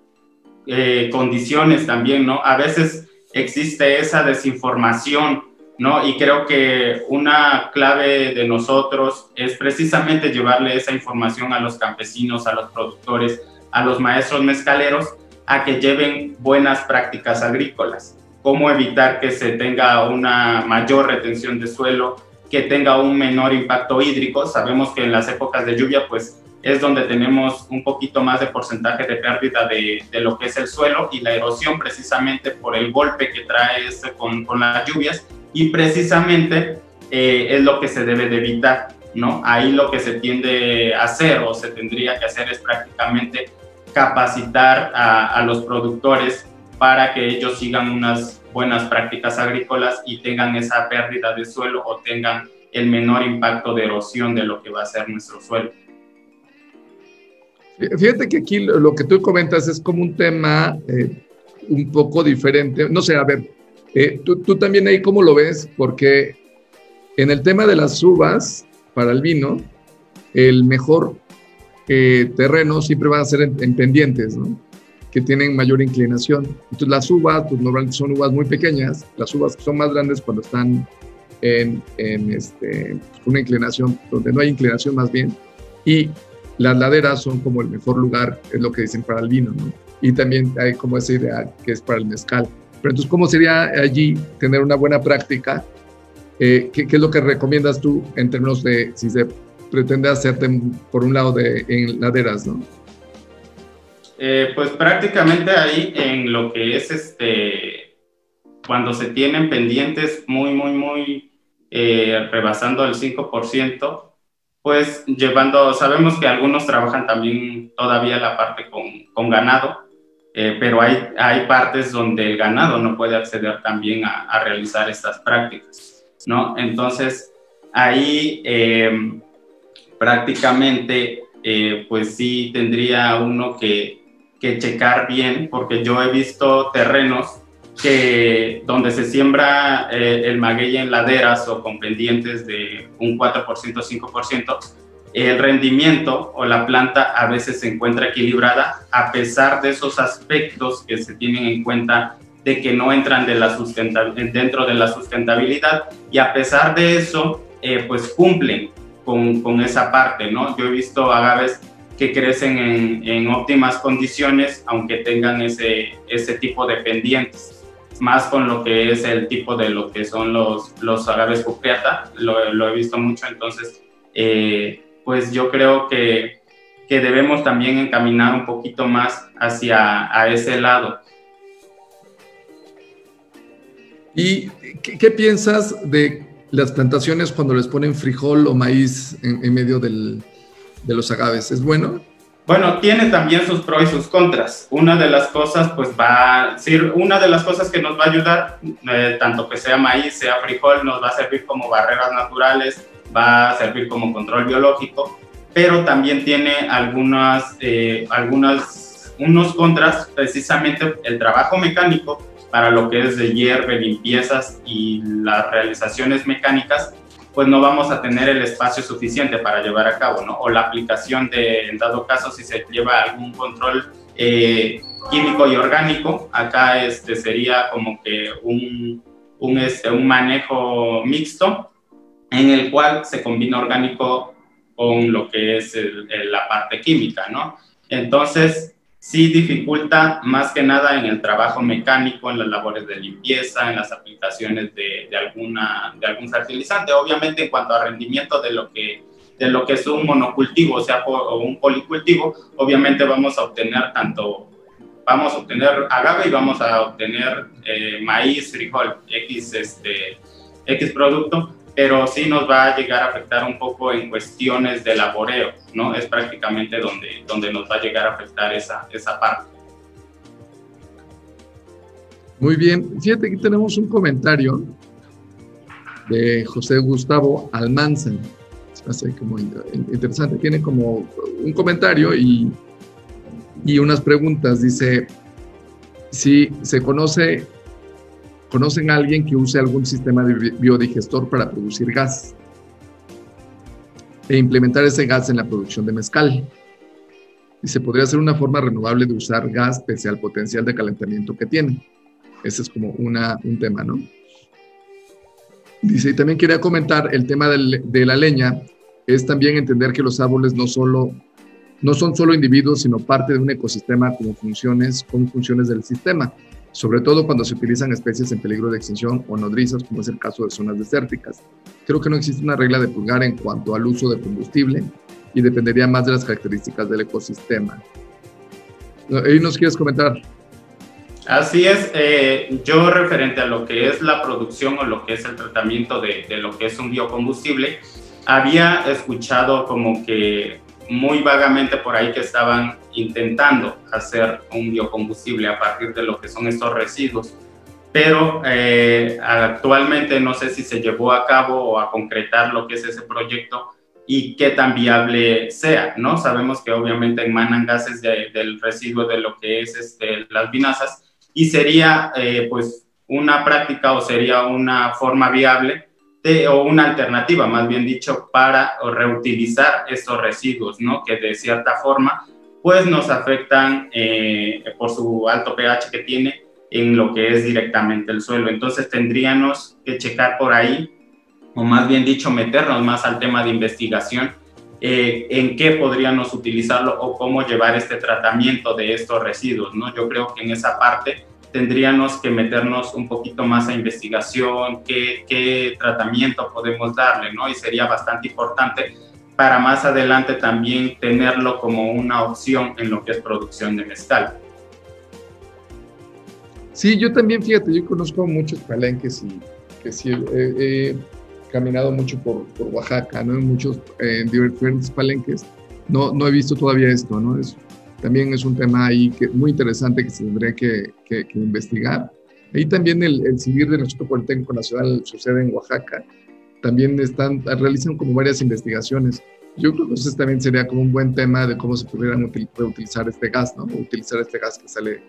eh, condiciones también, ¿no? A veces existe esa desinformación, ¿no? Y creo que una clave de nosotros es precisamente llevarle esa información a los campesinos, a los productores, a los maestros mezcaleros, a que lleven buenas prácticas agrícolas. Cómo evitar que se tenga una mayor retención de suelo, que tenga un menor impacto hídrico. Sabemos que en las épocas de lluvia, pues es donde tenemos un poquito más de porcentaje de pérdida de, de, lo que es el suelo y la erosión precisamente por el golpe que trae este con, con, las lluvias y precisamente eh, es lo que se debe de evitar, ¿no? Ahí lo que se tiende a hacer o se tendría que hacer es prácticamente capacitar a, a los productores para que ellos sigan unas buenas prácticas agrícolas y tengan esa pérdida de suelo o tengan el menor impacto de erosión de lo que va a ser nuestro suelo. Fíjate que aquí lo que tú comentas es como un tema eh, un poco diferente. No sé, a ver, eh, tú, también ahí cómo lo ves, porque en el tema de las uvas para el vino, el mejor eh, terreno siempre van a ser en, pendientes, que tienen mayor inclinación. Entonces las uvas, pues normalmente son uvas muy pequeñas, las uvas son más grandes cuando están en, este, una inclinación, donde no hay inclinación más bien, y las laderas son como el mejor lugar, es lo que dicen para el vino, ¿no? Y también hay como esa idea que es para el mezcal. Pero entonces, ¿cómo sería allí tener una buena práctica? Eh, ¿qué, es lo que recomiendas tú en términos de si se pretende hacerte por un lado de en laderas, no? Eh, pues prácticamente ahí en lo que es este, cuando se tienen pendientes muy, muy, muy eh, rebasando el 5%, pues llevando, sabemos que algunos trabajan también todavía la parte con, con ganado, eh, pero hay, hay partes donde el ganado no puede acceder también a, a realizar estas prácticas, ¿no? Entonces, ahí em, prácticamente, eh, pues sí tendría uno que, que checar bien, porque yo he visto terrenos que donde se siembra eh, el maguey en laderas o con pendientes de un 4%, 5%, el rendimiento o la planta a veces se encuentra equilibrada a pesar de esos aspectos que se tienen en cuenta de que no entran de la dentro de la sustentabilidad y a pesar de eso eh, pues cumplen con, con, esa parte, ¿no? Yo he visto agaves que crecen en, en, óptimas condiciones, aunque tengan ese, ese tipo de pendientes, más con lo que es el tipo de lo que son los, los agaves cupriata, lo, lo he visto mucho, entonces, eh, pues yo creo que, que debemos también encaminar un poquito más hacia a ese lado. ¿Y qué, piensas de las plantaciones cuando les ponen frijol o maíz en, medio del, de los agaves? ¿Es bueno? Bueno, tiene también sus pros y sus contras. Una de las cosas, pues va a ser una de las cosas que nos va a ayudar, eh, tanto que sea maíz, sea frijol, nos va a servir como barreras naturales, va a servir como control biológico, pero también tiene algunas, eh, algunas, unos contras, precisamente el trabajo mecánico para lo que es de hierve, limpiezas y las realizaciones mecánicas, pues no vamos a tener el espacio suficiente para llevar a cabo, ¿no? O la aplicación de, en dado caso, si se lleva algún control eh, químico y orgánico, acá este sería como que un, un, este, un manejo mixto en el cual se combina orgánico con lo que es la parte química, ¿no? Entonces, sí dificulta más que nada en el trabajo mecánico, en las labores de limpieza, en las aplicaciones de, de, alguna, de algún fertilizante. Obviamente en cuanto a rendimiento de lo que, de lo que es un monocultivo, o sea, o un policultivo, obviamente vamos a obtener tanto, vamos a obtener agave y vamos a obtener eh, maíz, frijol, X, este, X producto, pero sí nos va a llegar a afectar un poco en cuestiones de laboreo, ¿no? Es prácticamente donde, donde nos va a llegar a afectar esa, esa parte. Muy bien, fíjate, aquí tenemos un comentario de José Gustavo Almanza. Hace como interesante, tiene como un comentario y, y unas preguntas. Dice, si se conoce ¿Conocen a alguien que use algún sistema de biodigestor para producir gas? E implementar ese gas en la producción de mezcal. Y se podría ser una forma renovable de usar gas pese al potencial de calentamiento que tiene. Ese es como una, un tema, ¿no? Dice, y también quería comentar el tema de la leña, es también entender que los árboles no solo no son solo individuos, sino parte de un ecosistema como funciones, con funciones del sistema sobre todo cuando se utilizan especies en peligro de extinción o nodrizas, como es el caso de zonas desérticas. Creo que no existe una regla de pulgar en cuanto al uso de combustible y dependería más de las características del ecosistema. ¿Y nos quieres comentar? Así es, eh, yo referente a lo que es la producción o lo que es el tratamiento de lo que es un biocombustible, había escuchado como que muy vagamente por ahí que estaban intentando hacer un biocombustible a partir de lo que son estos residuos. Pero eh, actualmente no sé si se llevó a cabo o a concretar lo que es ese proyecto y qué tan viable sea, ¿no? Sabemos que obviamente emanan gases del residuo de lo que es este, las vinazas y sería eh, pues una práctica o sería una forma viable o una alternativa, más bien dicho, para reutilizar estos residuos, ¿no? Que de cierta forma, pues nos afectan eh, por su alto pH que tiene en lo que es directamente el suelo. Entonces tendríamos que checar por ahí, o más bien dicho, meternos más al tema de investigación, eh, en qué podríamos utilizarlo o cómo llevar este tratamiento de estos residuos, ¿no? Yo creo que en esa parte tendríamos que meternos un poquito más a investigación, qué, qué tratamiento podemos darle, ¿no? Y sería bastante importante para más adelante también tenerlo como una opción en lo que es producción de mezcal. Sí, yo también, fíjate, yo conozco muchos palenques y que sí, he, caminado mucho por, por, Oaxaca, ¿no? En muchos, en diferentes palenques. No, no he visto todavía esto, ¿no? Es, también es un tema ahí que, muy interesante que se tendría que, que, investigar. Ahí también el, el civil del Instituto Politécnico Nacional sucede en Oaxaca. También están, realizan como varias investigaciones. Yo creo que eso también sería como un buen tema de cómo se pudieran utilizar este gas, ¿no? utilizar este gas que sale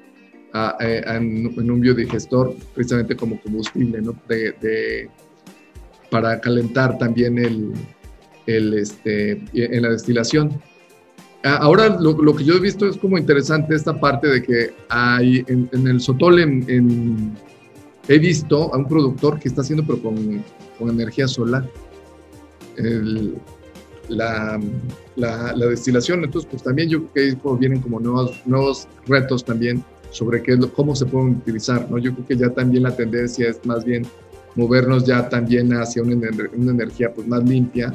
en, un biodigestor precisamente como combustible, ¿no? De, de, para calentar también el, el, este, en la destilación. Ahora lo, que yo he visto es como interesante esta parte de que hay en, el Sotol he visto a un productor que está haciendo pero con, con, energía solar. la, la, destilación. Entonces, pues también yo creo que ahí vienen como nuevos, nuevos retos también sobre qué, cómo se pueden utilizar, ¿no? Yo creo que ya también la tendencia es más bien movernos ya también hacia una, una energía pues más limpia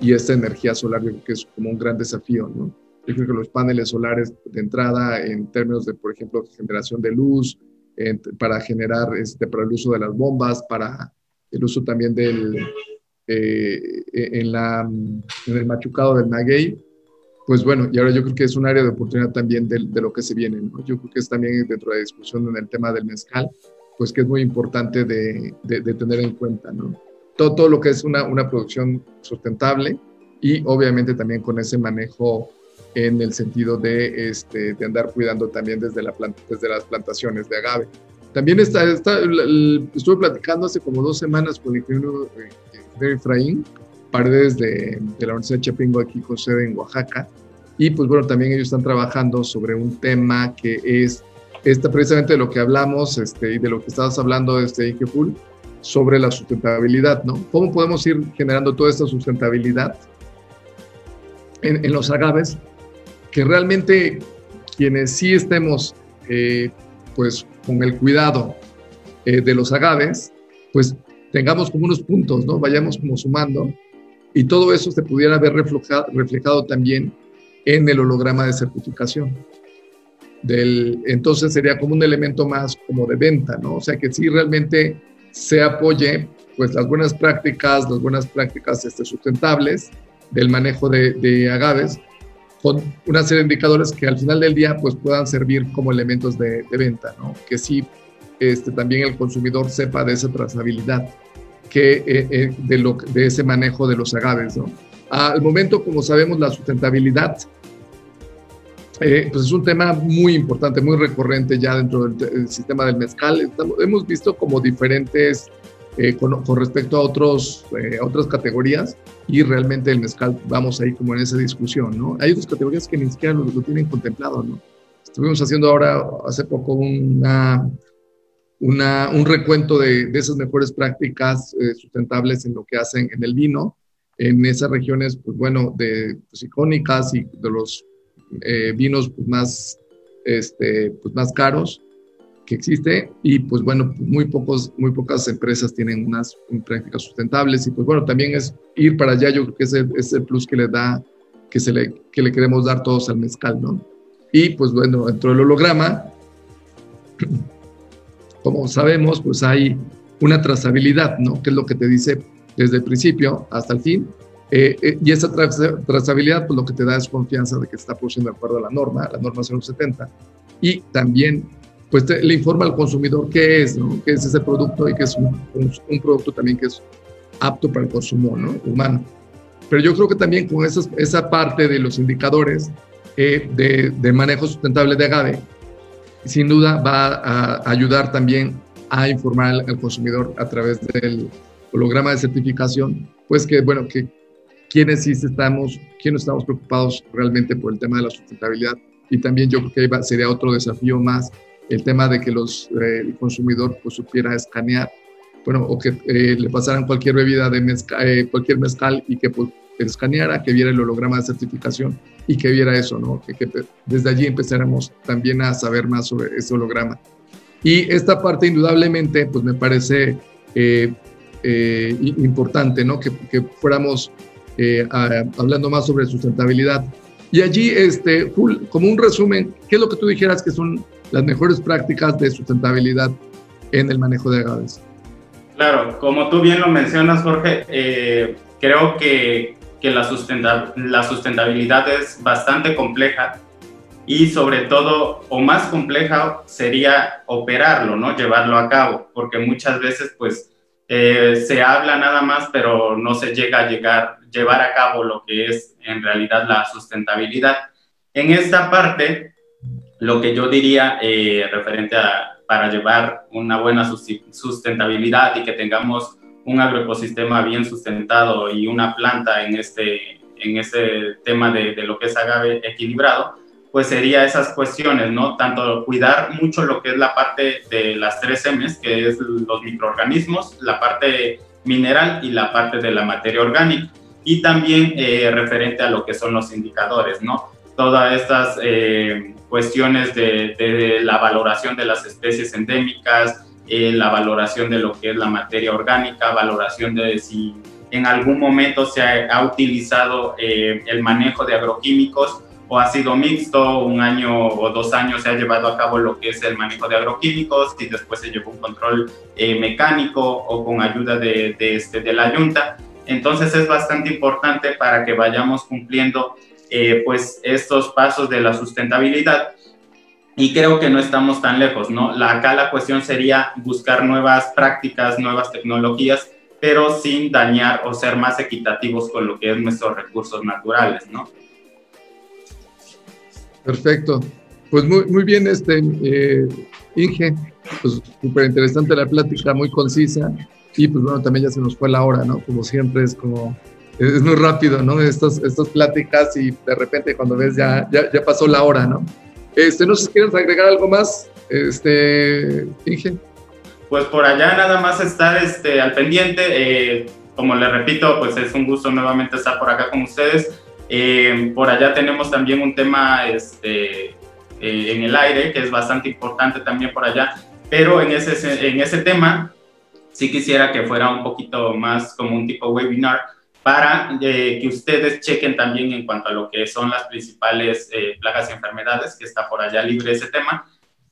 y esta energía solar yo creo que es como un gran desafío, ¿no? Yo creo que los paneles solares de entrada en términos de, por ejemplo, generación de luz, para generar, este, para el uso de las bombas, para el uso también del, eh, en, la, en el machucado del maguey, pues bueno, y ahora yo creo que es un área de oportunidad también de, de lo que se viene, ¿no? Yo creo que es también dentro de la discusión en el tema del mezcal, pues que es muy importante de, de, tener en cuenta, ¿no? Todo, todo lo que es una, una producción sustentable y obviamente también con ese manejo en el sentido de, este, de andar cuidando también desde, la planta, desde las plantaciones de agave. También está, está, estuve platicando hace como dos semanas con el ingeniero, eh, Efraín Paredes de, de, la Universidad de Chapingo, aquí con sede en Oaxaca. Y pues bueno, también ellos están trabajando sobre un tema que es esta, precisamente de lo que hablamos este, y de lo que estabas hablando, este, Ike Full, sobre la sustentabilidad, ¿no? ¿Cómo podemos ir generando toda esta sustentabilidad en, en los agaves que realmente quienes sí estemos eh, pues con el cuidado eh, de los agaves, pues tengamos como unos puntos, ¿no? Vayamos como sumando y todo eso se pudiera ver reflejado, reflejado también en el holograma de certificación. Del, entonces sería como un elemento más como de venta, ¿no? O sea, que sí realmente se apoye pues las buenas prácticas, las buenas prácticas este, sustentables del manejo de, de agaves, con una serie de indicadores que al final del día pues puedan servir como elementos de, venta, ¿no? Que sí este, también el consumidor sepa de esa trazabilidad, que, eh, eh, de, lo, de ese manejo de los agaves, ¿no? Al momento, como sabemos, la sustentabilidad eh, pues es un tema muy importante, muy recurrente ya dentro del, sistema del mezcal. hemos visto como diferentes eh, con, respecto a, otros, eh, otras categorías y realmente el mezcal vamos ahí como en esa discusión, ¿no? Hay otras categorías que ni siquiera lo, tienen contemplado, ¿no? Estuvimos haciendo ahora, hace poco, una, una, un recuento de, de, esas mejores prácticas eh, sustentables en lo que hacen en el vino, en esas regiones, pues bueno, de, pues, icónicas y de los vinos pues, más, este, pues, más caros que existe y pues bueno, muy, pocos, muy pocas empresas tienen unas prácticas sustentables y pues bueno, también es ir para allá, yo creo que es el, es el plus que le da, que, se le, que le queremos dar todos al mezcal, ¿no? Y pues bueno, dentro del holograma, como sabemos, pues hay una trazabilidad, ¿no? Que es lo que te dice desde el principio hasta el fin. Eh, eh, y esa trazabilidad, pues lo que te da es confianza de que está produciendo de acuerdo a la norma, la norma 070. Y también pues le informa al consumidor qué es, ¿no? qué es ese producto y que es un, un, producto también que es apto para el consumo ¿no? humano. Pero yo creo que también con esas, esa parte de los indicadores eh, de, de, manejo sustentable de agave, sin duda va a ayudar también a informar al, al, consumidor a través del holograma de certificación, pues que, bueno, que quienes sí estamos, quienes estamos preocupados realmente por el tema de la sustentabilidad y también yo creo que sería otro desafío más el tema de que los, eh, el consumidor pues, supiera escanear, bueno, o que eh, le pasaran cualquier bebida de mezcal, eh, cualquier mezcal y que pues, escaneara, que viera el holograma de certificación y que viera eso, ¿no? Que, que, desde allí empezáramos también a saber más sobre ese holograma. Y esta parte indudablemente, pues me parece importante, ¿no? Que, que fuéramos hablando más sobre sustentabilidad. Y allí, este, como un resumen, ¿qué es lo que tú dijeras que son las mejores prácticas de sustentabilidad en el manejo de agaves. Claro, como tú bien lo mencionas, Jorge, eh, creo que, que la, la sustentabilidad es bastante compleja y sobre todo, o más compleja sería operarlo, ¿no? Llevarlo a cabo, porque muchas veces pues eh, se habla nada más, pero no se llega a llegar, llevar a cabo lo que es en realidad la sustentabilidad. En esta parte, lo que yo diría eh, referente a para llevar una buena sustentabilidad y que tengamos un agroecosistema bien sustentado y una planta en este, en este tema de, de, lo que es agave equilibrado, pues sería esas cuestiones, ¿no? Tanto cuidar mucho lo que es la parte de las tres M's, que es los microorganismos, la parte mineral y la parte de la materia orgánica. y también eh, referente a lo que son los indicadores, ¿no? Todas estas eh, cuestiones de, la valoración de las especies endémicas, eh, la valoración de lo que es la materia orgánica, valoración de si en algún momento se ha, utilizado el manejo de agroquímicos o ha sido mixto, un año o dos años se ha llevado a cabo lo que es el manejo de agroquímicos y después se llevó un control mecánico o con ayuda de, de, este, de la yunta. Entonces es bastante importante para que vayamos cumpliendo eh, pues estos pasos de la sustentabilidad y creo que no estamos tan lejos, ¿no? La, acá la cuestión sería buscar nuevas prácticas, nuevas tecnologías, pero sin dañar o ser más equitativos con lo que es nuestros recursos naturales, ¿no? Perfecto. Pues muy, muy bien, este, eh, Inge, pues súper interesante la plática, muy concisa. Y pues bueno, también ya se nos fue la hora, ¿no? Como siempre es como, es muy rápido, ¿no? Estas, estas pláticas y de repente cuando ves ya, ya, ya pasó la hora, ¿no? Este, no sé si quieres agregar algo más, este, Inge. Pues por allá nada más estar este, al pendiente. Eh, como le repito, pues es un gusto nuevamente estar por acá con ustedes. Eh, por allá tenemos también un tema este, eh, en el aire que es bastante importante también por allá, pero en ese, en ese tema sí quisiera que fuera un poquito más como un tipo webinar para eh, que ustedes chequen también en cuanto a lo que son las principales eh, plagas y enfermedades, que está por allá libre ese tema,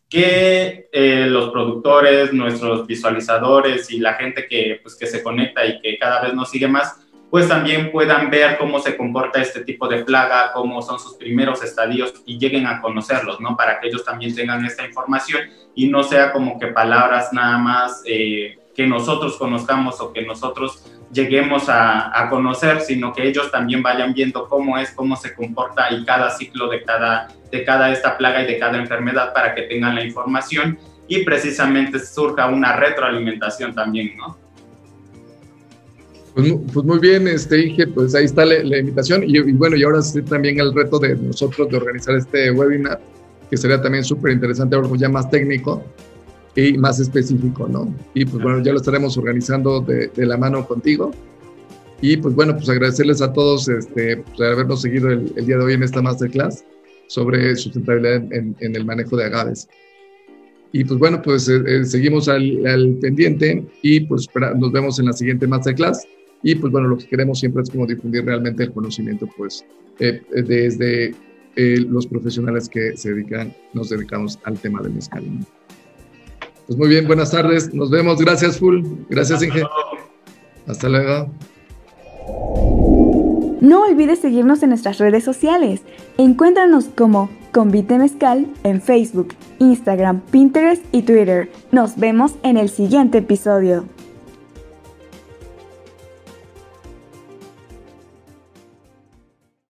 que eh, los productores, nuestros visualizadores y la gente que, pues, que se conecta y que cada vez nos sigue más, pues también puedan ver cómo se comporta este tipo de plaga, cómo son sus primeros estadios y lleguen a conocerlos, ¿no? Para que ellos también tengan esta información y no sea como que palabras nada más que nosotros conozcamos o que nosotros lleguemos a, conocer, sino que ellos también vayan viendo cómo es, cómo se comporta y cada ciclo de cada, de cada esta plaga y de cada enfermedad para que tengan la información. Y precisamente surja una retroalimentación también, ¿no? Pues, pues muy bien, este Inge, pues ahí está la, invitación. Y, y, bueno, y ahora sí también el reto de nosotros de organizar este webinar, que sería también súper interesante, algo ya más técnico, y más específico, ¿no? Y pues bueno, ya lo estaremos organizando de, de la mano contigo. Y pues bueno, pues agradecerles a todos este, por habernos seguido el, el, día de hoy en esta masterclass sobre sustentabilidad en, en el manejo de agaves. Y pues bueno, pues eh, eh seguimos al, al, pendiente y pues nos vemos en la siguiente masterclass. Y pues bueno, lo que queremos siempre es como difundir realmente el conocimiento, pues eh, desde eh, los profesionales que se dedican, nos dedicamos al tema del mezcal. ¿No? Pues muy bien, buenas tardes. Nos vemos. Gracias, Full. Gracias, Inge. Hasta luego. No olvides seguirnos en nuestras redes sociales. Encuéntranos como Convite Mezcal en Facebook, Instagram, Pinterest y Twitter. Nos vemos en el siguiente episodio.